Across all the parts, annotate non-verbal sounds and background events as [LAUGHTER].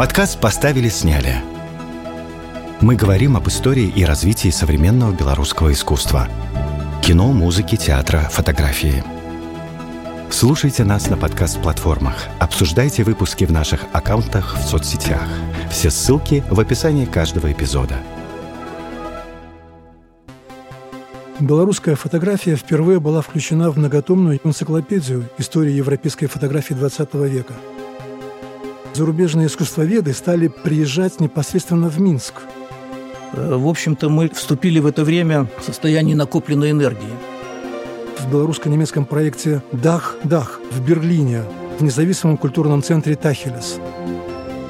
Подкаст «Поставили, сняли». Мы говорим об истории и развитии современного белорусского искусства. Кино, музыки, театра, фотографии. Слушайте нас на подкаст-платформах. Обсуждайте выпуски в наших аккаунтах в соцсетях. Все ссылки в описании каждого эпизода. Белорусская фотография впервые была включена в многотомную энциклопедию истории европейской фотографии XX века – зарубежные искусствоведы стали приезжать непосредственно в Минск. Э, в общем-то, мы вступили в это время в состояние накопленной энергии. В белорусско-немецком проекте «Дах, Дах» в Берлине, в независимом культурном центре «Тахелес».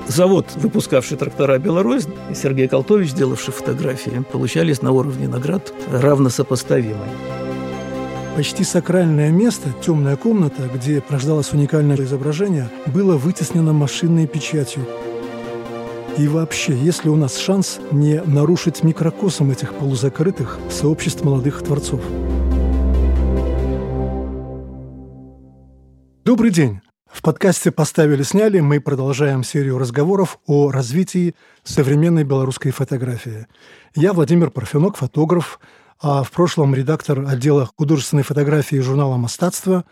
Завод, выпускавший трактора «Беларусь», и Сергей Колтович, сделавший фотографии, получались на уровне наград равносопоставимые. Почти сакральное место, темная комната, где рождалось уникальное изображение, было вытеснено машинной печатью. И вообще, есть ли у нас шанс не нарушить микрокосм этих полузакрытых сообществ молодых творцов? Добрый день! В подкасте «Поставили-сняли» мы продолжаем серию разговоров о развитии современной белорусской фотографии. Я Владимир Парфенок, фотограф, а в прошлом редактор отдела художественной фотографии журнала «Мастатство»,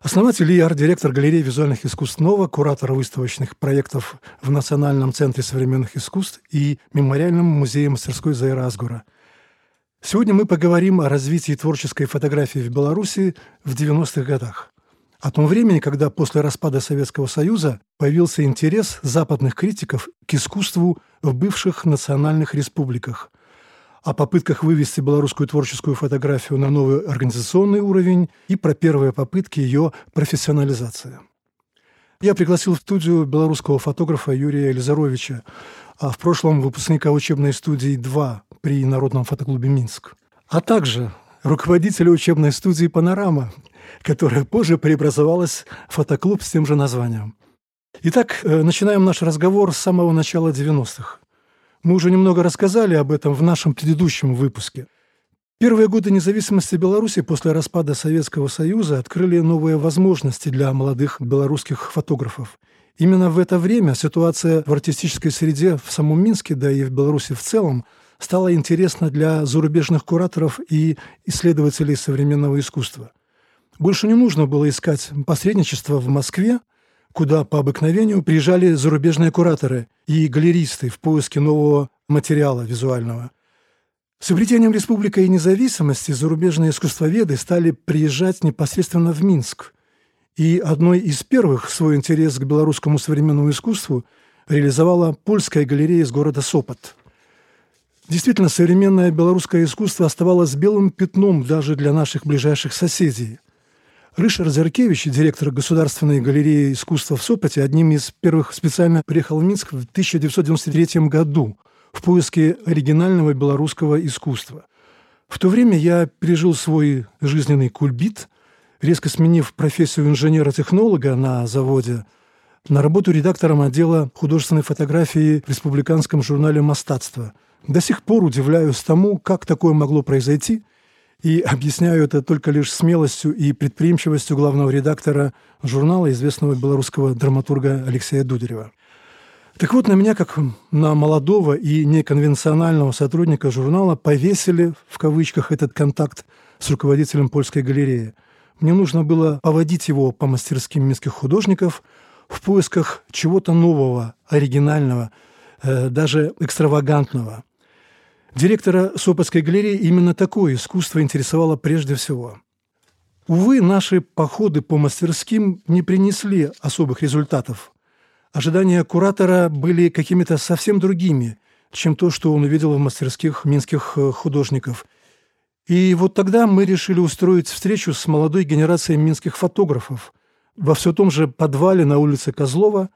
основатель и арт-директор галереи визуальных искусств «Нова», куратор выставочных проектов в Национальном центре современных искусств и Мемориальном музее мастерской Заира Асгура. Сегодня мы поговорим о развитии творческой фотографии в Беларуси в 90-х годах. О том времени, когда после распада Советского Союза появился интерес западных критиков к искусству в бывших национальных республиках – о попытках вывести белорусскую творческую фотографию на новый организационный уровень и про первые попытки ее профессионализации. Я пригласил в студию белорусского фотографа Юрия Елизаровича, а в прошлом выпускника учебной студии 2 при Народном фотоклубе «Минск», а также руководителя учебной студии «Панорама», которая позже преобразовалась в фотоклуб с тем же названием. Итак, э, начинаем наш разговор с самого начала 90-х. Мы уже немного рассказали об этом в нашем предыдущем выпуске. Первые годы независимости Беларуси после распада Советского Союза открыли новые возможности для молодых белорусских фотографов. Именно в это время ситуация в артистической среде в самом Минске, да и в Беларуси в целом, стала интересна для зарубежных кураторов и исследователей современного искусства. Больше не нужно было искать посредничество в Москве, куда по обыкновению приезжали зарубежные кураторы и галеристы в поиске нового материала визуального. С обретением республики и независимости зарубежные искусствоведы стали приезжать непосредственно в Минск. И одной из первых свой интерес к белорусскому современному искусству реализовала польская галерея из города Сопот. Действительно, современное белорусское искусство оставалось белым пятном даже для наших ближайших соседей – Рышер Зеркевич, директор Государственной галереи искусства в Сопоте, одним из первых специально приехал в Минск в 1993 году в поиске оригинального белорусского искусства. В то время я пережил свой жизненный кульбит, резко сменив профессию инженера-технолога на заводе на работу редактором отдела художественной фотографии в республиканском журнале «Мастатство». До сих пор удивляюсь тому, как такое могло произойти – и объясняю это только лишь смелостью и предприимчивостью главного редактора журнала, известного белорусского драматурга Алексея Дударева. Так вот, на меня, как на молодого и неконвенционального сотрудника журнала, повесили, в кавычках, этот контакт с руководителем польской галереи. Мне нужно было поводить его по мастерским минских художников в поисках чего-то нового, оригинального, э, даже экстравагантного – Директора Сопотской галереи именно такое искусство интересовало прежде всего. Увы, наши походы по мастерским не принесли особых результатов. Ожидания куратора были какими-то совсем другими, чем то, что он увидел в мастерских минских э, художников. И вот тогда мы решили устроить встречу с молодой генерацией минских фотографов во все том же подвале на улице Козлова,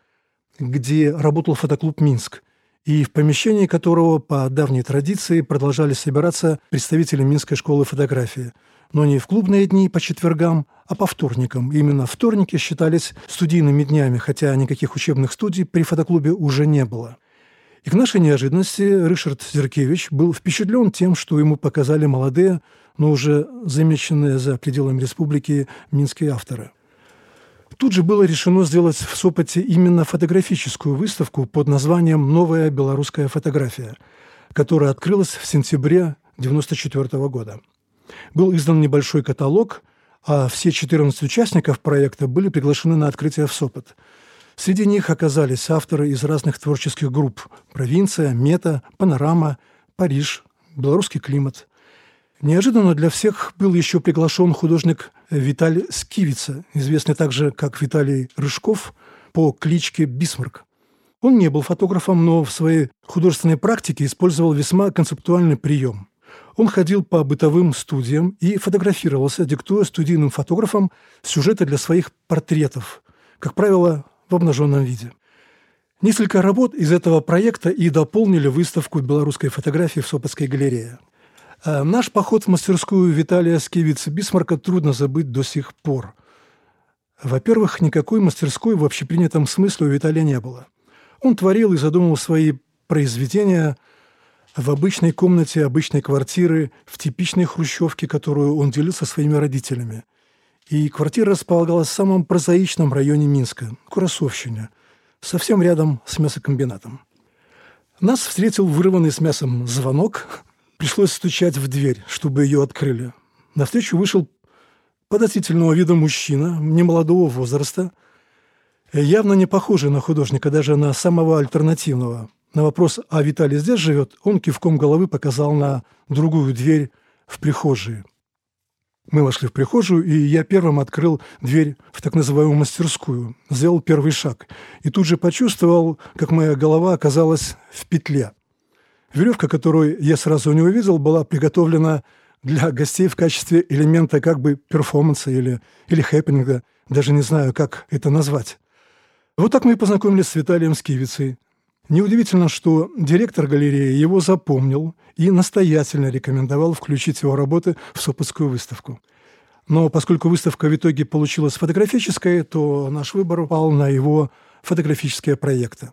где работал фотоклуб «Минск» и в помещении которого по давней традиции продолжали собираться представители Минской школы фотографии. Но не в клубные дни по четвергам, а по вторникам. Именно вторники считались студийными днями, хотя никаких учебных студий при фотоклубе уже не было. И к нашей неожиданности Ришард Зеркевич был впечатлен тем, что ему показали молодые, но уже замеченные за пределами республики минские авторы. Тут же было решено сделать в Сопоте именно фотографическую выставку под названием «Новая белорусская фотография», которая открылась в сентябре 1994 года. Был издан небольшой каталог, а все 14 участников проекта были приглашены на открытие в Сопот. Среди них оказались авторы из разных творческих групп «Провинция», «Мета», «Панорама», «Париж», «Белорусский климат», Неожиданно для всех был еще приглашен художник Виталий Скивица, известный также как Виталий Рыжков по кличке Бисмарк. Он не был фотографом, но в своей художественной практике использовал весьма концептуальный прием. Он ходил по бытовым студиям и фотографировался, диктуя студийным фотографам сюжеты для своих портретов, как правило, в обнаженном виде. Несколько работ из этого проекта и дополнили выставку белорусской фотографии в Сопотской галерее – наш поход в мастерскую Виталия Скевица Бисмарка трудно забыть до сих пор. Во-первых, никакой мастерской в общепринятом смысле у Виталия не было. Он творил и задумывал свои произведения в обычной комнате обычной квартиры, в типичной хрущевке, которую он делил со своими родителями. И квартира располагалась в самом прозаичном районе Минска, Курасовщине, совсем рядом с мясокомбинатом. Нас встретил вырванный с мясом звонок, Пришлось стучать в дверь, чтобы ее открыли. На встречу вышел подозрительного вида мужчина, немолодого возраста, явно не похожий на художника, даже на самого альтернативного. На вопрос «А Виталий здесь живет?» он кивком головы показал на другую дверь в прихожей. Мы вошли в прихожую, и я первым открыл дверь в так называемую мастерскую, сделал первый шаг. И тут же почувствовал, как моя голова оказалась в петле. Веревка, которую я сразу не увидел, была приготовлена для гостей в качестве элемента как бы перформанса или, или хэппинга. Даже не знаю, как это назвать. Вот так мы и познакомились с Виталием Скивицей. Неудивительно, что директор галереи его запомнил и настоятельно рекомендовал включить его работы в Сопотскую выставку. Но поскольку выставка в итоге получилась фотографической, то наш выбор упал на его фотографические проекты.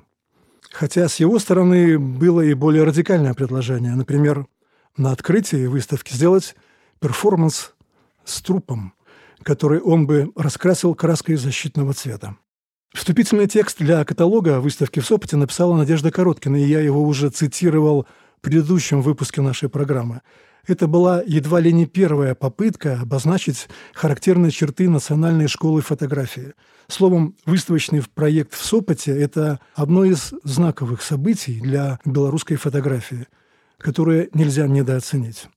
Хотя с его стороны было и более радикальное предложение. Например, на открытии выставки сделать перформанс с трупом, который он бы раскрасил краской защитного цвета. Вступительный текст для каталога выставки в Сопоте написала Надежда Короткина, и я его уже цитировал в предыдущем выпуске нашей программы. Это была едва ли не первая попытка обозначить характерные черты национальной школы фотографии. Словом, выставочный проект в Сопоте – это одно из знаковых событий для белорусской фотографии, которое нельзя недооценить.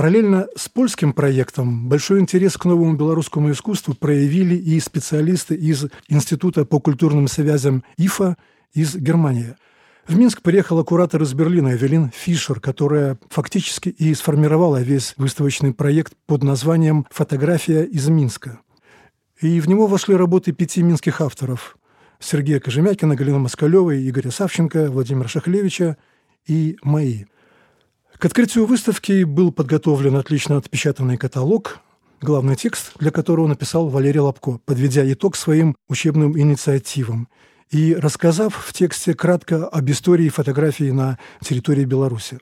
Параллельно с польским проектом большой интерес к новому белорусскому искусству проявили и специалисты из Института по культурным связям ИФА из Германии. В Минск приехала куратор из Берлина Эвелин Фишер, которая фактически и сформировала весь выставочный проект под названием «Фотография из Минска». И в него вошли работы пяти минских авторов – Сергея Кожемякина, Галины Москалевой, Игоря Савченко, Владимира Шахлевича и мои – к открытию выставки был подготовлен отлично отпечатанный каталог, главный текст для которого написал Валерий Лобко, подведя итог своим учебным инициативам и рассказав в тексте кратко об истории фотографии на территории Беларуси.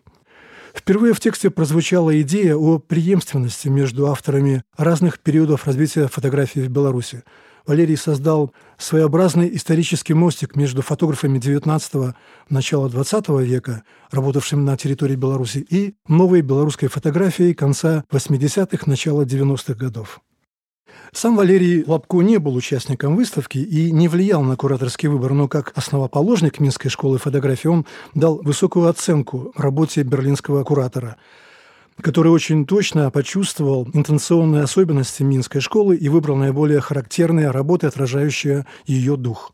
Впервые в тексте прозвучала идея о преемственности между авторами разных периодов развития фотографии в Беларуси – Валерий создал своеобразный исторический мостик между фотографами XIX – начала XX века, работавшими на территории Беларуси, и новой белорусской фотографией конца 80-х – начала 90-х годов. Сам Валерий Лобко не был участником выставки и не влиял на кураторский выбор, но как основоположник Минской школы фотографии он дал высокую оценку работе берлинского куратора – который очень точно почувствовал интенционные особенности Минской школы и выбрал наиболее характерные работы, отражающие ее дух.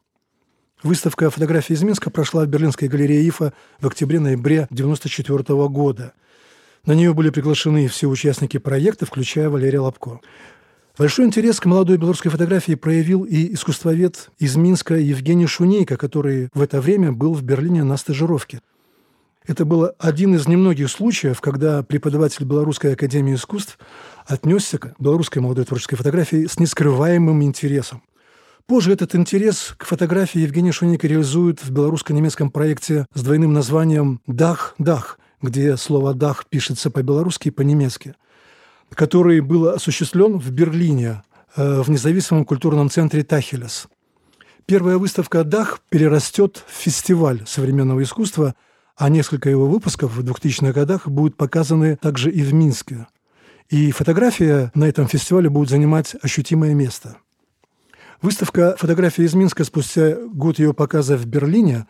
Выставка фотографий из Минска прошла в Берлинской галерее ИФА в октябре-ноябре 1994 года. На нее были приглашены все участники проекта, включая Валерия Лобко. Большой интерес к молодой белорусской фотографии проявил и искусствовед из Минска Евгений Шунейко, который в это время был в Берлине на стажировке – это был один из немногих случаев, когда преподаватель Белорусской академии искусств отнесся к белорусской молодой творческой фотографии с нескрываемым интересом. Позже этот интерес к фотографии Евгений Шуник реализует в белорусско-немецком проекте с двойным названием «Дах-Дах», где слово «дах» пишется по-белорусски и по-немецки, который был осуществлен в Берлине э, в независимом культурном центре «Тахелес». Первая выставка «Дах» перерастет в фестиваль современного искусства, а несколько его выпусков в 2000-х годах будут показаны также и в Минске. И фотография на этом фестивале будет занимать ощутимое место – Выставка фотографий из Минска спустя год ее показа в Берлине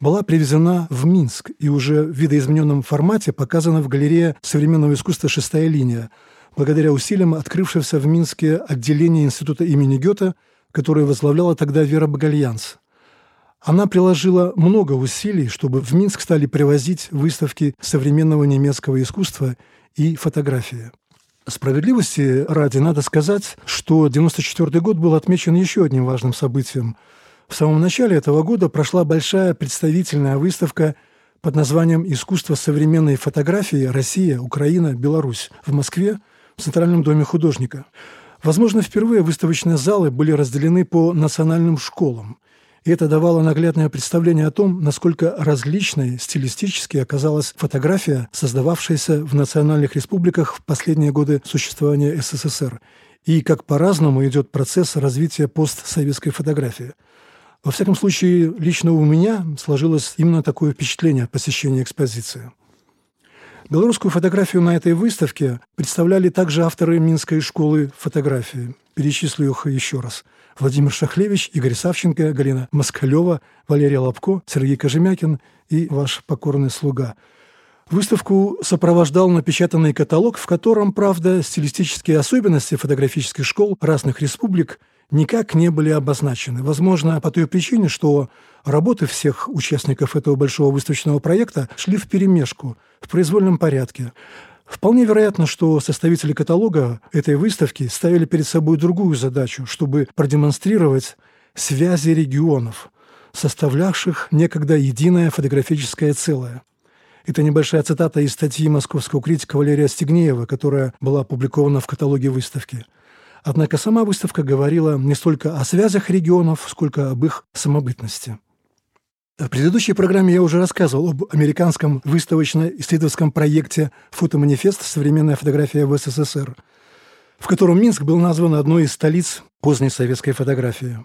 была привезена в Минск и уже в видоизмененном формате показана в галерее современного искусства «Шестая линия», благодаря усилиям открывшегося в Минске отделения Института имени Гёте, которое возглавляла тогда Вера Багальянс. Она приложила много усилий, чтобы в Минск стали привозить выставки современного немецкого искусства и фотографии. Справедливости ради надо сказать, что 1994 год был отмечен еще одним важным событием. В самом начале этого года прошла большая представительная выставка под названием «Искусство современной фотографии. Россия, Украина, Беларусь» в Москве в Центральном доме художника. Возможно, впервые выставочные залы были разделены по национальным школам – и это давало наглядное представление о том, насколько различной стилистически оказалась фотография, создававшаяся в национальных республиках в последние годы существования СССР, и как по-разному идет процесс развития постсоветской фотографии. Во всяком случае, лично у меня сложилось именно такое впечатление от посещения экспозиции. Белорусскую фотографию на этой выставке представляли также авторы Минской школы фотографии. Перечислю их еще раз – Владимир Шахлевич, Игорь Савченко, Галина Москалева, Валерия Лобко, Сергей Кожемякин и ваш покорный слуга. Выставку сопровождал напечатанный каталог, в котором, правда, стилистические особенности фотографических школ разных республик никак не были обозначены. Возможно, по той причине, что работы всех участников этого большого выставочного проекта шли в перемешку, в произвольном порядке. Вполне вероятно, что составители каталога этой выставки ставили перед собой другую задачу, чтобы продемонстрировать связи регионов, составлявших некогда единое фотографическое целое. Это небольшая цитата из статьи московского критика Валерия Стегнеева, которая была опубликована в каталоге выставки. Однако сама выставка говорила не столько о связях регионов, сколько об их самобытности. В предыдущей программе я уже рассказывал об американском выставочно-исследовательском проекте «Фотоманифест. Современная фотография в СССР», в котором Минск был назван одной из столиц поздней советской фотографии.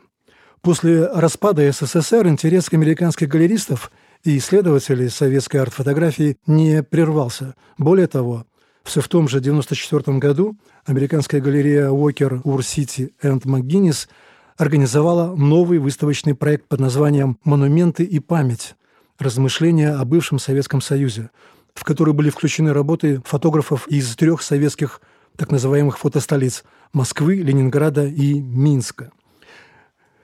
После распада СССР интерес к американских галеристов и исследователей советской арт-фотографии не прервался. Более того, все в том же 1994 году американская галерея Уокер, Ур-Сити энд МакГиннис – организовала новый выставочный проект под названием «Монументы и память. Размышления о бывшем Советском Союзе», в который были включены работы фотографов из трех советских так называемых фотостолиц – Москвы, Ленинграда и Минска.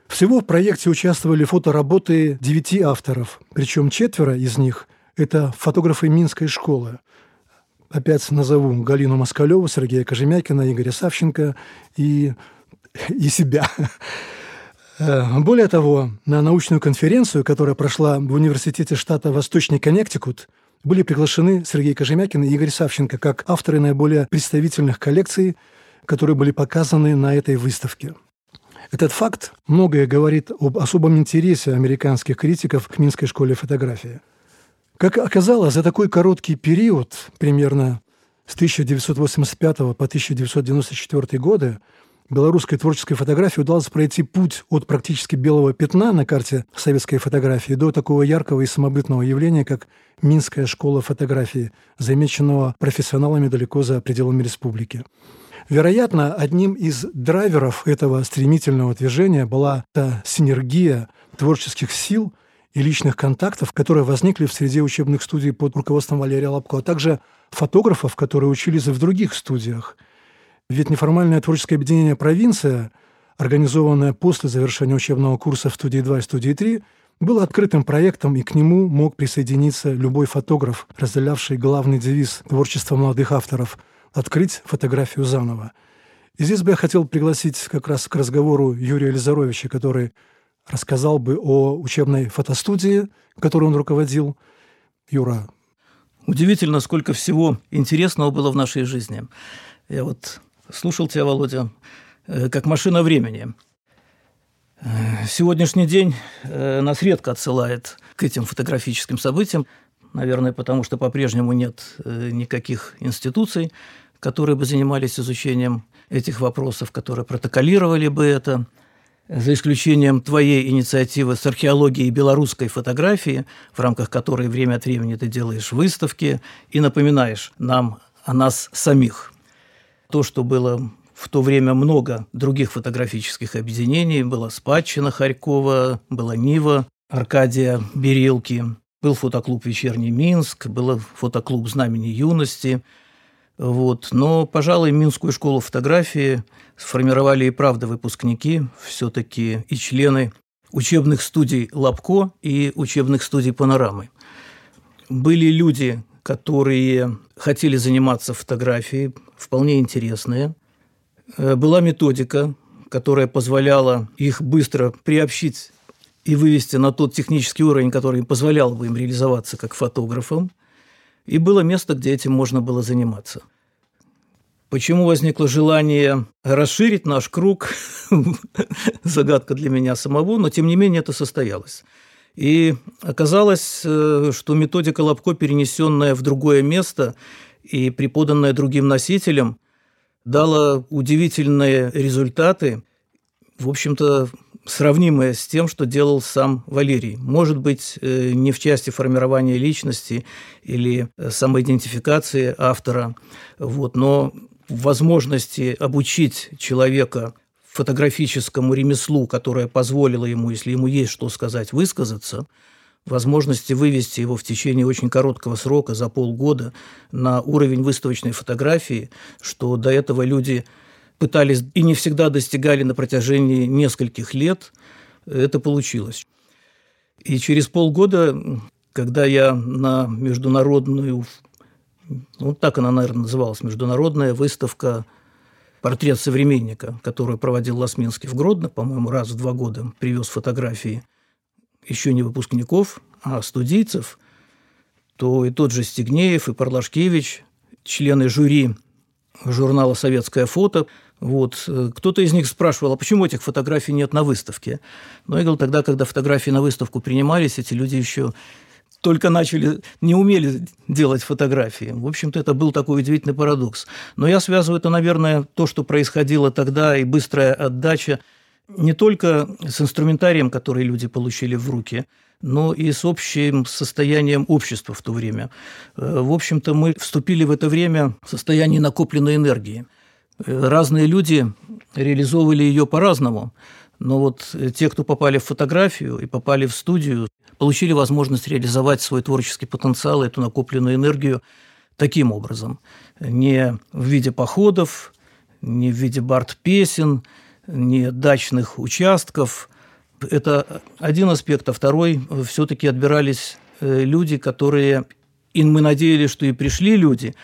Всего в проекте участвовали фотоработы девяти авторов, причем четверо из них – это фотографы Минской школы. Опять назову Галину Москалеву, Сергея Кожемякина, Игоря Савченко и и себя. Э, более того, на научную конференцию, которая прошла в университете штата Восточный Коннектикут, были приглашены Сергей Кожемякин и Игорь Савченко как авторы наиболее представительных коллекций, которые были показаны на этой выставке. Этот факт многое говорит об особом интересе американских критиков к Минской школе фотографии. Как оказалось, за такой короткий период, примерно с 1985 по 1994 годы, белорусской творческой фотографии удалось пройти путь от практически белого пятна на карте советской фотографии до такого яркого и самобытного явления, как Минская школа фотографии, замеченного профессионалами далеко за пределами республики. Вероятно, одним из драйверов этого стремительного движения была та синергия творческих сил и личных контактов, которые возникли в среде учебных студий под руководством Валерия Лапко, а также фотографов, которые учились в других студиях – ведь неформальное творческое объединение «Провинция», организованное после завершения учебного курса в студии 2 и студии 3, было открытым проектом, и к нему мог присоединиться любой фотограф, разделявший главный девиз творчества молодых авторов – «Открыть фотографию заново». И здесь бы я хотел пригласить как раз к разговору Юрия Лизаровича, который рассказал бы о учебной фотостудии, которую он руководил. Юра. Удивительно, сколько всего интересного было в нашей жизни. Я вот слушал тебя, Володя, э, как машина времени. Сегодняшний день э, нас редко отсылает к этим фотографическим событиям, наверное, потому что по-прежнему нет э, никаких институций, которые бы занимались изучением этих вопросов, которые протоколировали бы это, за исключением твоей инициативы с археологией белорусской фотографии, в рамках которой время от времени ты делаешь выставки и напоминаешь нам о нас самих. То, что было в то время много других фотографических объединений. Была Спадщина Харькова, была Нива Аркадия Берилки, был фотоклуб «Вечерний Минск», был фотоклуб «Знамени юности». Вот. Но, пожалуй, Минскую школу фотографии сформировали и правда выпускники, все-таки и члены учебных студий «Лабко» и учебных студий «Панорамы». Были люди, которые хотели заниматься фотографией, вполне интересные. Э, была методика, которая позволяла их быстро приобщить и вывести на тот технический уровень, который позволял бы им реализоваться как фотографам. И было место, где этим можно было заниматься. Почему возникло желание расширить наш круг? [LAUGHS] Загадка для меня самого, но тем не менее это состоялось. И оказалось, э, что методика Лобко, перенесенная в другое место и преподанная другим носителям, дала удивительные результаты, в общем-то, сравнимые с тем, что делал сам Валерий. Может быть, э, не в части формирования личности или э, самоидентификации автора, вот, но возможности обучить человека фотографическому ремеслу, которое позволило ему, если ему есть что сказать, высказаться – возможности вывести его в течение очень короткого срока, за полгода, на уровень выставочной фотографии, что до этого люди пытались и не всегда достигали на протяжении нескольких лет, это получилось. И через полгода, когда я на международную, ну так она, наверное, называлась, международная выставка «Портрет современника», которую проводил Ласминский в Гродно, по-моему, раз в два года привез фотографии – еще не выпускников, а студийцев, то и тот же Стегнеев, и Парлашкевич, члены жюри журнала «Советское фото», вот. Кто-то из них спрашивал, а почему этих фотографий нет на выставке? Ну, я говорил, тогда, когда фотографии на выставку принимались, эти люди еще только начали, не умели делать фотографии. В общем-то, это был такой удивительный парадокс. Но я связываю это, наверное, то, что происходило тогда, и быстрая отдача не только с инструментарием, который люди получили в руки, но и с общим состоянием общества в то время. Э, в общем-то, мы вступили в это время в состояние накопленной энергии. Э, разные люди реализовывали ее по-разному, но вот те, кто попали в фотографию и попали в студию, получили возможность реализовать свой творческий потенциал, эту накопленную энергию таким образом. Не в виде походов, не в виде бард-песен – не дачных участков. Это один аспект, а второй все-таки отбирались э, люди, которые, и мы надеялись, что и пришли люди,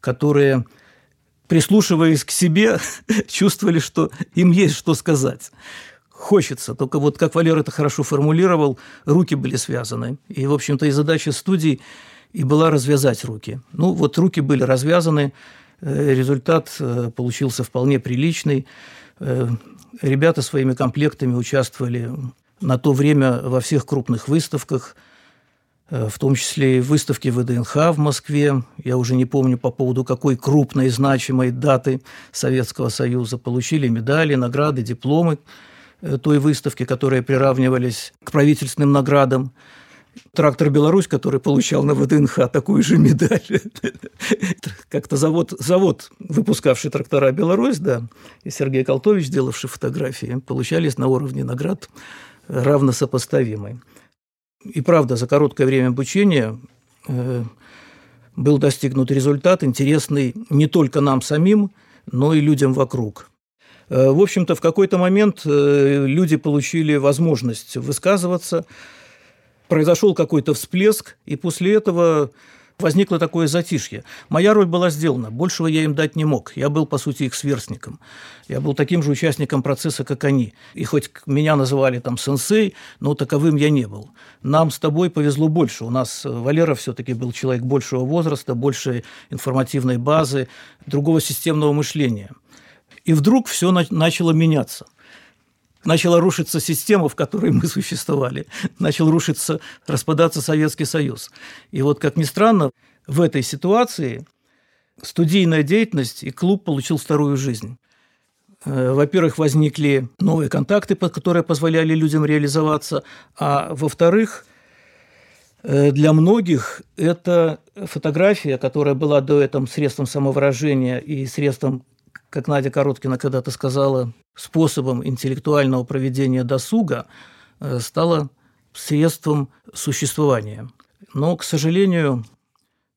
которые, прислушиваясь к себе, [LAUGHS] чувствовали, что им есть что сказать. Хочется. Только вот, как Валер это хорошо формулировал, руки были связаны. И, в общем-то, и задача студии и была развязать руки. Ну, вот руки были развязаны, э, результат э, получился вполне приличный. Э, ребята своими комплектами участвовали на то время во всех крупных выставках, в том числе и выставке ВДНХ в Москве. Я уже не помню по поводу какой крупной значимой даты Советского Союза. Получили медали, награды, дипломы той выставки, которые приравнивались к правительственным наградам. Трактор «Беларусь», который получал на ВДНХ такую же медаль. [LAUGHS] Как-то завод, завод, выпускавший трактора «Беларусь», да, и Сергей Колтович, делавший фотографии, получались на уровне наград равно сопоставимой. И правда, за короткое время обучения э, был достигнут результат, интересный не только нам самим, но и людям вокруг. Э, в общем-то, в какой-то момент э, люди получили возможность высказываться, произошел какой-то всплеск, и после этого возникло такое затишье. Моя роль была сделана, большего я им дать не мог. Я был, по сути, их сверстником. Я был таким же участником процесса, как они. И хоть меня называли там сенсей, но таковым я не был. Нам с тобой повезло больше. У нас Валера все-таки был человек большего возраста, большей информативной базы, другого системного мышления. И вдруг все начало меняться. начала рушиться система, в которой мы существовали. Начал рушиться, распадаться Советский Союз. И вот, как ни странно, в этой ситуации студийная деятельность и клуб получил вторую жизнь. Э, во-первых, возникли новые контакты, которые позволяли людям реализоваться, а во-вторых, э, для многих это фотография, которая была до этого средством самовыражения и средством, как Надя Короткина когда-то сказала, способом интеллектуального проведения досуга, э, стала средством существования. Но, к сожалению,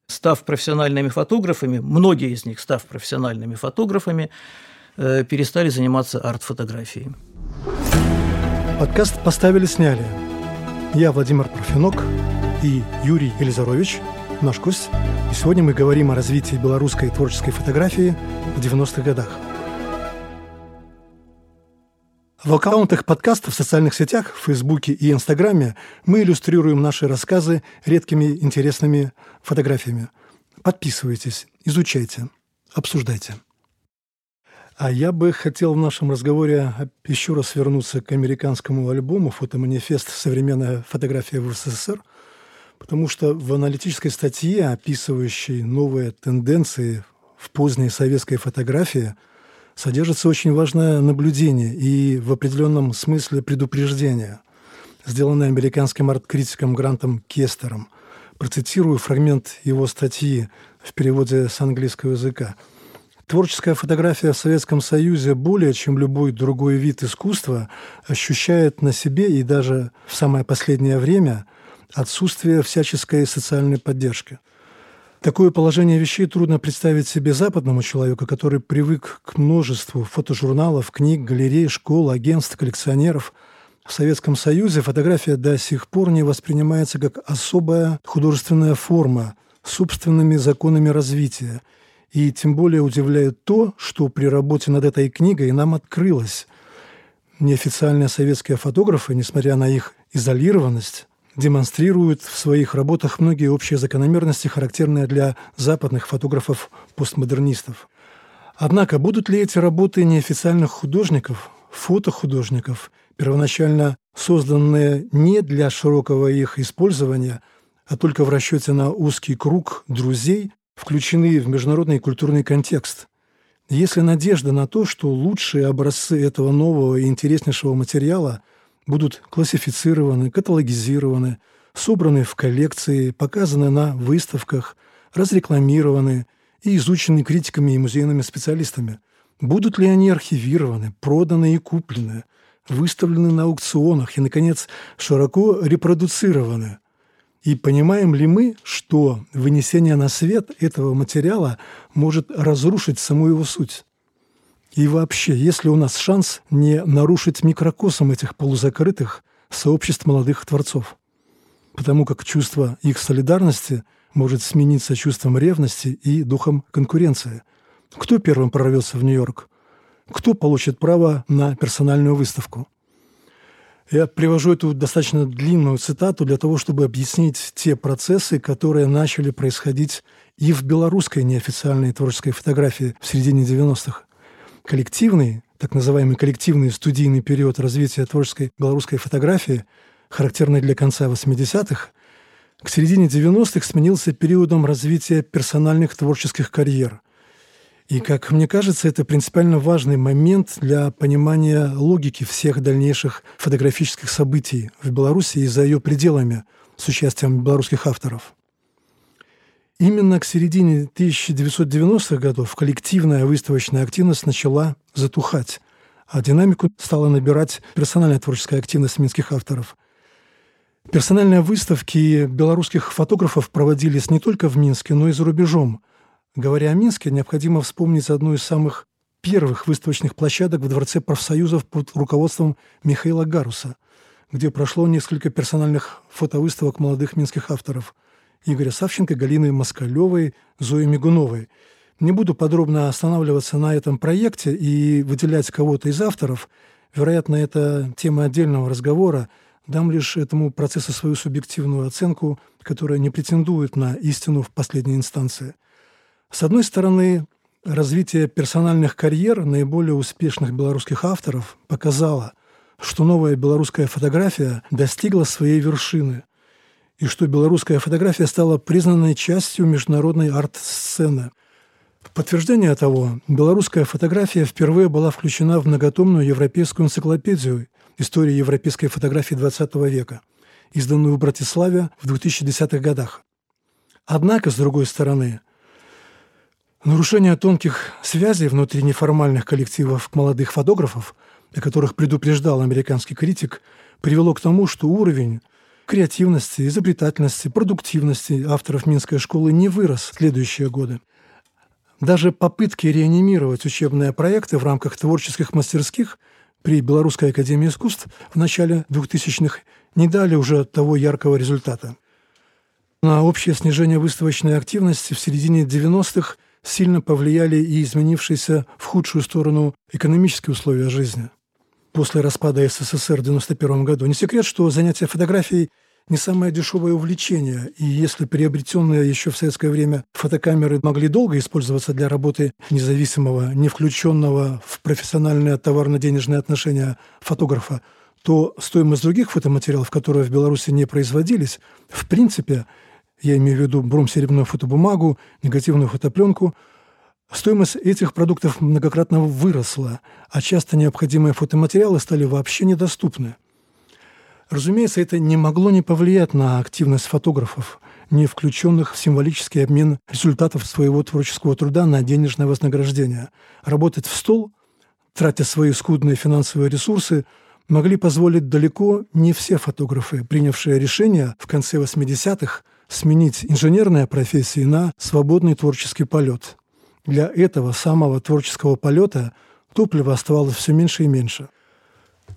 став профессиональными фотографами, многие из них, став профессиональными фотографами, э, перестали заниматься арт-фотографией. Подкаст «Поставили, сняли». Я Владимир Парфенок и Юрий Елизарович, наш гость. И сегодня мы говорим о развитии белорусской творческой фотографии в 90-х годах. В аккаунтах подкаста в социальных сетях, в Фейсбуке и Инстаграме мы иллюстрируем наши рассказы редкими интересными фотографиями. Подписывайтесь, изучайте, обсуждайте. А я бы хотел в нашем разговоре еще раз вернуться к американскому альбому «Фотоманифест. Современная фотография в СССР», потому что в аналитической статье, описывающей новые тенденции в поздней советской фотографии – содержится очень важное наблюдение и в определенном смысле предупреждение, сделанное американским арт-критиком Грантом Кестером. Процитирую фрагмент его статьи в переводе с английского языка. Творческая фотография в Советском Союзе более чем любой другой вид искусства ощущает на себе и даже в самое последнее время отсутствие всяческой социальной поддержки – Такое положение вещей трудно представить себе западному человеку, который привык к множеству фотожурналов, книг, галерей, школ, агентств, коллекционеров. В Советском Союзе фотография до сих пор не воспринимается как особая художественная форма с собственными законами развития. И тем более удивляет то, что при работе над этой книгой нам открылось. Неофициальные советские фотографы, несмотря на их изолированность, демонстрируют в своих работах многие общие закономерности, характерные для западных фотографов-постмодернистов. Однако будут ли эти работы неофициальных художников, фотохудожников, первоначально созданные не для широкого их использования, а только в расчете на узкий круг друзей, включены в международный культурный контекст? Если надежда на то, что лучшие образцы этого нового и интереснейшего материала – будут классифицированы, каталогизированы, собраны в коллекции, показаны на выставках, разрекламированы и изучены критиками и музейными специалистами. Будут ли они архивированы, проданы и куплены, выставлены на аукционах и, наконец, широко репродуцированы? И понимаем ли мы, что вынесение на свет этого материала может разрушить саму его суть? И вообще, есть ли у нас шанс не нарушить микрокосм этих полузакрытых сообществ молодых творцов? Потому как чувство их солидарности может смениться чувством ревности и духом конкуренции. Кто первым прорвется в Нью-Йорк? Кто получит право на персональную выставку? Я привожу эту достаточно длинную цитату для того, чтобы объяснить те процессы, которые начали происходить и в белорусской неофициальной творческой фотографии в середине 90-х коллективный, так называемый коллективный студийный период развития творческой белорусской фотографии, характерный для конца 80-х, к середине 90-х сменился периодом развития персональных творческих карьер. И, как мне кажется, это принципиально важный момент для понимания логики всех дальнейших фотографических событий в Беларуси и за ее пределами с участием белорусских авторов. Именно к середине 1990-х годов коллективная выставочная активность начала затухать, а динамику стала набирать персональная творческая активность минских авторов. Персональные выставки белорусских фотографов проводились не только в Минске, но и за рубежом. Говоря о Минске, необходимо вспомнить одну из самых первых выставочных площадок в Дворце профсоюзов под руководством Михаила Гаруса, где прошло несколько персональных фотовыставок молодых минских авторов – Игоря Савченко, Галины Москалевой, Зои Мигуновой. Не буду подробно останавливаться на этом проекте и выделять кого-то из авторов. Вероятно, это тема отдельного разговора. Дам лишь этому процессу свою субъективную оценку, которая не претендует на истину в последней инстанции. С одной стороны, развитие персональных карьер наиболее успешных белорусских авторов показало, что новая белорусская фотография достигла своей вершины и что белорусская фотография стала признанной частью международной арт-сцены. В подтверждение того, белорусская фотография впервые была включена в многотомную европейскую энциклопедию истории европейской фотографии XX века, изданную в Братиславе в 2010-х годах. Однако, с другой стороны, нарушение тонких связей внутри неформальных коллективов молодых фотографов, о которых предупреждал американский критик, привело к тому, что уровень креативности, изобретательности, продуктивности авторов Минской школы не вырос в следующие годы. Даже попытки реанимировать учебные проекты в рамках творческих мастерских при Белорусской академии искусств в начале 2000-х не дали уже того яркого результата. На общее снижение выставочной активности в середине 90-х сильно повлияли и изменившиеся в худшую сторону экономические условия жизни после распада СССР в 1991 году. Не секрет, что занятие фотографией не самое дешевое увлечение, и если приобретенные еще в советское время фотокамеры могли долго использоваться для работы независимого, не включенного в профессиональные товарно-денежные отношения фотографа, то стоимость других фотоматериалов, которые в Беларуси не производились, в принципе, я имею в виду бром-серебряную фотобумагу, негативную фотопленку – Стоимость этих продуктов многократно выросла, а часто необходимые фотоматериалы стали вообще недоступны. Разумеется, это не могло не повлиять на активность фотографов, не включенных в символический обмен результатов своего творческого труда на денежное вознаграждение. Работать в стол, тратя свои скудные финансовые ресурсы, могли позволить далеко не все фотографы, принявшие решение в конце 80-х сменить инженерные профессии на свободный творческий полет – для этого самого творческого полета топлива оставалось все меньше и меньше.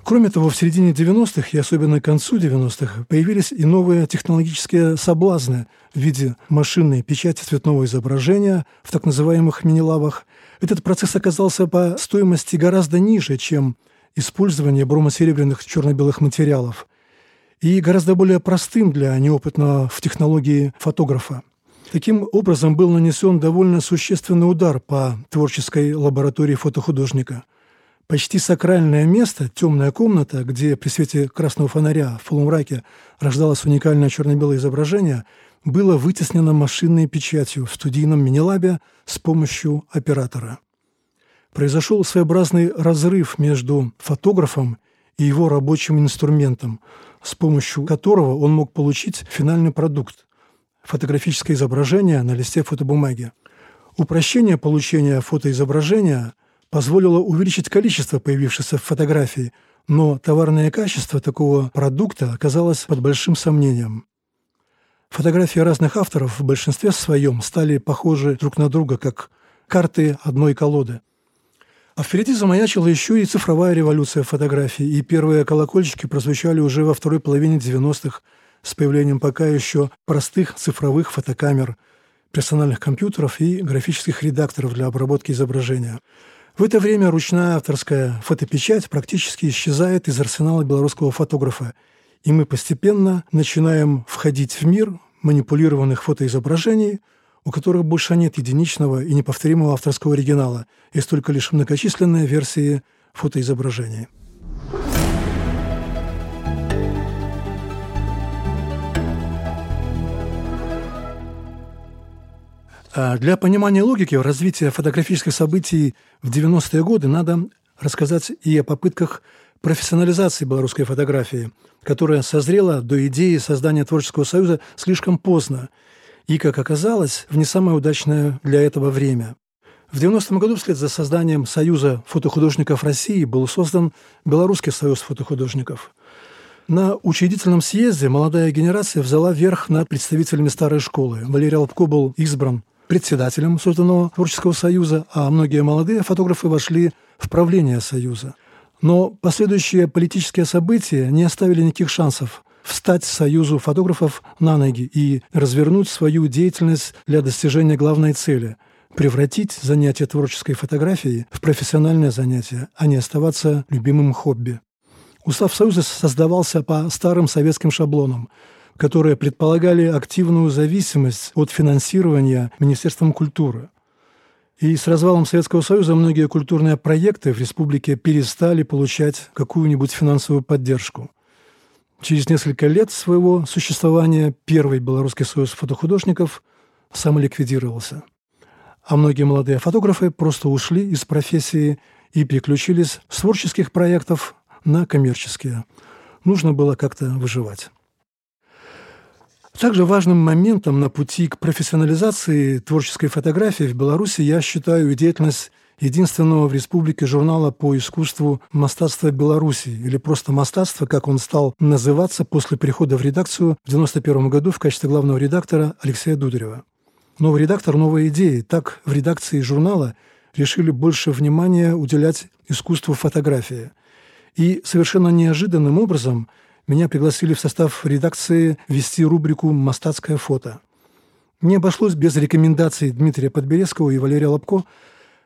Кроме того, в середине 90-х и особенно к концу 90-х появились и новые технологические соблазны в виде машинной печати цветного изображения в так называемых мини-лабах. Этот процесс оказался по стоимости гораздо ниже, чем использование бромосеребряных черно-белых материалов и гораздо более простым для неопытного в технологии фотографа. Таким образом был нанесен довольно существенный удар по творческой лаборатории фотохудожника. Почти сакральное место, темная комната, где при свете красного фонаря в полумраке рождалось уникальное черно-белое изображение, было вытеснено машинной печатью в студийном мини-лабе с помощью оператора. Произошел своеобразный разрыв между фотографом и его рабочим инструментом, с помощью которого он мог получить финальный продукт фотографическое изображение на листе фотобумаги. Упрощение получения фотоизображения позволило увеличить количество появившихся фотографий, но товарное качество такого продукта оказалось под большим сомнением. Фотографии разных авторов в большинстве своем стали похожи друг на друга, как карты одной колоды. А впереди замаячила еще и цифровая революция фотографий, и первые колокольчики прозвучали уже во второй половине 90-х с появлением пока еще простых цифровых фотокамер, персональных компьютеров и графических редакторов для обработки изображения. В это время ручная авторская фотопечать практически исчезает из арсенала белорусского фотографа, и мы постепенно начинаем входить в мир манипулированных фотоизображений, у которых больше нет единичного и неповторимого авторского оригинала, есть только лишь многочисленные версии фотоизображений. Для понимания логики развития фотографических событий в 90-е годы надо рассказать и о попытках профессионализации белорусской фотографии, которая созрела до идеи создания творческого союза слишком поздно и, как оказалось, в не самое удачное для этого время. В 90-м году вслед за созданием Союза фотохудожников России был создан Белорусский союз фотохудожников. На учредительном съезде молодая генерация взяла верх над представителями старой школы. Валерий Лобко был избран председателем созданного творческого союза, а многие молодые фотографы вошли в правление союза. Но последующие политические события не оставили никаких шансов встать союзу фотографов на ноги и развернуть свою деятельность для достижения главной цели – превратить занятие творческой фотографией в профессиональное занятие, а не оставаться любимым хобби. Устав Союза создавался по старым советским шаблонам – которые предполагали активную зависимость от финансирования Министерством культуры. И с развалом Советского Союза многие культурные проекты в республике перестали получать какую-нибудь финансовую поддержку. Через несколько лет своего существования Первый Белорусский союз фотохудожников самоликвидировался. А многие молодые фотографы просто ушли из профессии и переключились с творческих проектов на коммерческие. Нужно было как-то выживать. Также важным моментом на пути к профессионализации творческой фотографии в Беларуси я считаю деятельность единственного в республике журнала по искусству «Мастатство Беларуси» или просто «Мастатство», как он стал называться после перехода в редакцию в 1991 году в качестве главного редактора Алексея Дударева. Новый редактор – новые идеи. Так в редакции журнала решили больше внимания уделять искусству фотографии. И совершенно неожиданным образом – меня пригласили в состав редакции вести рубрику «Мостатское фото». Не обошлось без рекомендаций Дмитрия Подберезского и Валерия Лобко,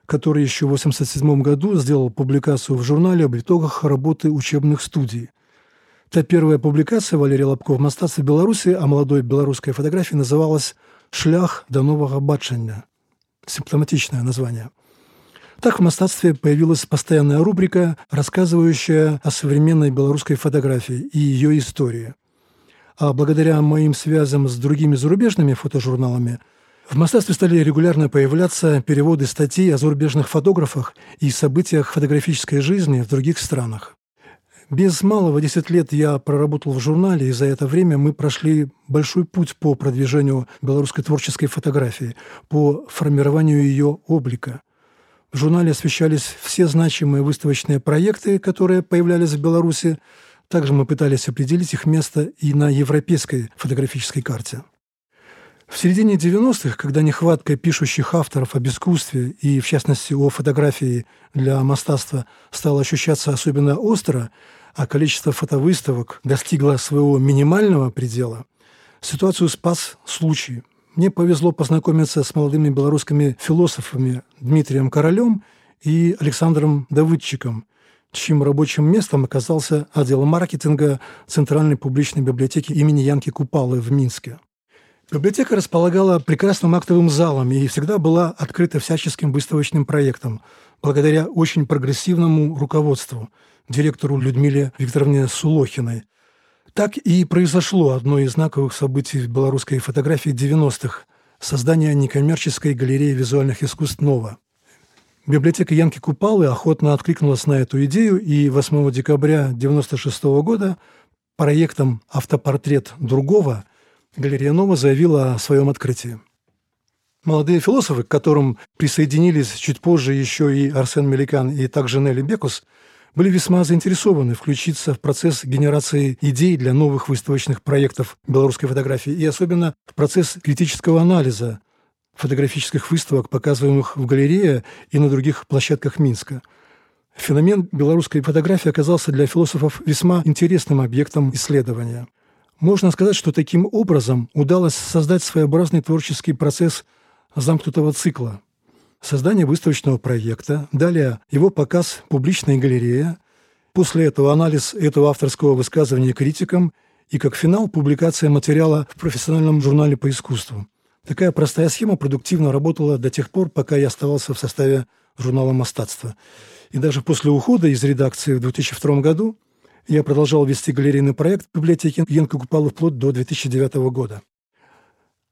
который еще в 1987 году сделал публикацию в журнале об итогах работы учебных студий. Та первая публикация Валерия Лобко в «Мостатстве Беларуси» о молодой белорусской фотографии называлась «Шлях до нового бачення». Симптоматичное название – так в мастатстве появилась постоянная рубрика, рассказывающая о современной белорусской фотографии и ее истории. А благодаря моим связям с другими зарубежными фотожурналами в мастатстве стали регулярно появляться переводы статей о зарубежных фотографах и событиях фотографической жизни в других странах. Без малого 10 лет я проработал в журнале, и за это время мы прошли большой путь по продвижению белорусской творческой фотографии, по формированию ее облика – в журнале освещались все значимые выставочные проекты, которые появлялись в Беларуси. Также мы пытались определить их место и на европейской фотографической карте. В середине 90-х, когда нехватка пишущих авторов об искусстве и, в частности, о фотографии для мастаства стала ощущаться особенно остро, а количество фотовыставок достигло своего минимального предела, ситуацию спас случай – мне повезло познакомиться с молодыми белорусскими философами Дмитрием Королем и Александром Давыдчиком, чьим рабочим местом оказался отдел маркетинга Центральной публичной библиотеки имени Янки Купалы в Минске. Библиотека располагала прекрасным актовым залом и всегда была открыта всяческим выставочным проектам, благодаря очень прогрессивному руководству, директору Людмиле Викторовне Сулохиной, так и произошло одно из знаковых событий в белорусской фотографии 90-х – создание некоммерческой галереи визуальных искусств «Нова». Библиотека Янки Купалы охотно откликнулась на эту идею, и 8 декабря 1996 года проектом «Автопортрет другого» галерея «Нова» заявила о своем открытии. Молодые философы, к которым присоединились чуть позже еще и Арсен Меликан и также Нелли Бекус – были весьма заинтересованы включиться в процесс генерации идей для новых выставочных проектов белорусской фотографии и особенно в процесс критического анализа фотографических выставок, показываемых в галерее и на других площадках Минска. Феномен белорусской фотографии оказался для философов весьма интересным объектом исследования. Можно сказать, что таким образом удалось создать своеобразный творческий процесс замкнутого цикла – создание выставочного проекта, далее его показ в публичной галерее, после этого анализ этого авторского высказывания критикам и, как финал, публикация материала в профессиональном журнале по искусству. Такая простая схема продуктивно работала до тех пор, пока я оставался в составе журнала «Мастатство». И даже после ухода из редакции в 2002 году я продолжал вести галерейный проект в библиотеке Янка Купала вплоть до 2009 года.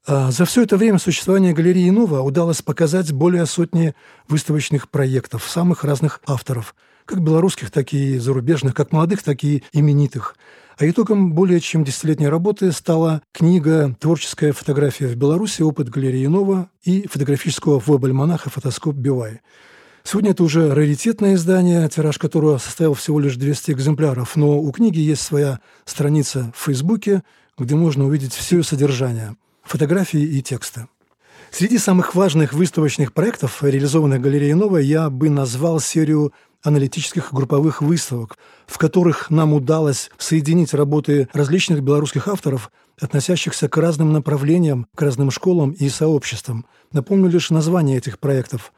А за все это время существования галереи «Нова» удалось показать более сотни выставочных проектов самых разных авторов, как белорусских, так и зарубежных, как молодых, так и именитых. А итогом более чем десятилетней работы стала книга «Творческая фотография в Беларуси. Опыт галереи Нова» и фотографического веб-альманаха «Фотоскоп Бивай». Сегодня это уже раритетное издание, тираж которого составил всего лишь 200 экземпляров, но у книги есть своя страница в Фейсбуке, где можно увидеть все ее содержание – фотографии и текста. Среди самых важных выставочных проектов, реализованных галереей «Нова», я бы назвал серию аналитических групповых выставок, в которых нам удалось соединить работы различных белорусских авторов, относящихся к разным направлениям, к разным школам и сообществам. Напомню лишь название этих проектов.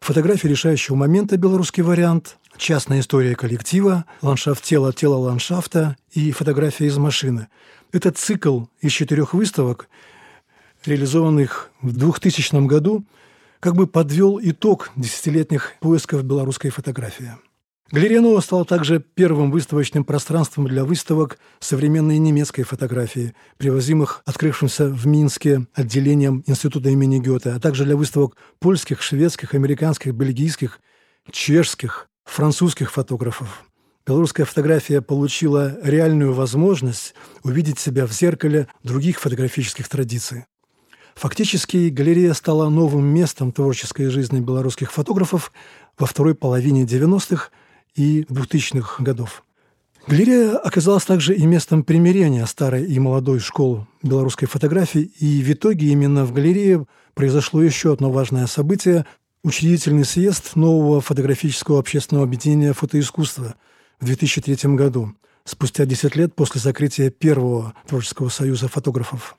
Фотографии решающего момента «Белорусский вариант», частная история коллектива, ландшафт тела, тело ландшафта и фотография из машины. Этот цикл из четырех выставок – реализованных в 2000 году, как бы подвел итог десятилетних поисков белорусской фотографии. Галерея Нова стала также первым выставочным пространством для выставок современной немецкой фотографии, привозимых открывшимся в Минске отделением Института имени Гёте, а также для выставок польских, шведских, американских, бельгийских, чешских, французских фотографов. Белорусская фотография получила реальную возможность увидеть себя в зеркале других фотографических традиций. Фактически галерея стала новым местом творческой жизни белорусских фотографов во второй половине 90-х и 2000-х годов. Галерея оказалась также и местом примирения старой и молодой школ белорусской фотографии, и в итоге именно в галерее произошло еще одно важное событие – учредительный съезд нового фотографического общественного объединения фотоискусства в 2003 году, спустя 10 лет после закрытия первого творческого союза фотографов.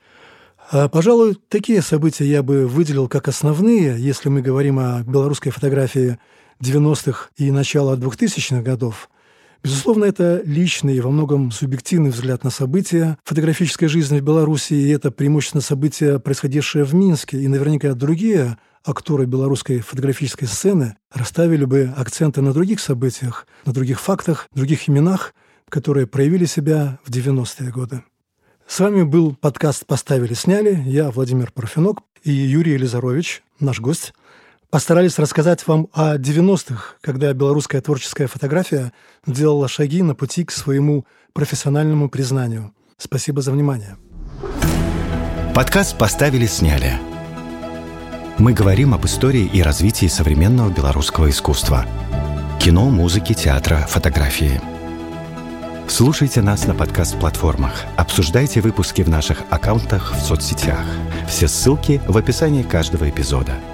А, пожалуй, такие события я бы выделил как основные, если мы говорим о белорусской фотографии 90-х и начала 2000-х годов. Безусловно, это личный и во многом субъективный взгляд на события фотографической жизни в Беларуси, и это преимущественно события, происходившие в Минске, и наверняка другие актеры белорусской фотографической сцены расставили бы акценты на других событиях, на других фактах, других именах, которые проявили себя в 90-е годы. С вами был подкаст «Поставили-сняли». Я Владимир Парфенок и Юрий Елизарович, наш гость – постарались рассказать вам о 90-х, когда белорусская творческая фотография делала шаги на пути к своему профессиональному признанию. Спасибо за внимание. Подкаст «Поставили, сняли». Мы говорим об истории и развитии современного белорусского искусства. Кино, музыки, театра, фотографии. Слушайте нас на подкаст-платформах. Обсуждайте выпуски в наших аккаунтах в соцсетях. Все ссылки в описании каждого эпизода –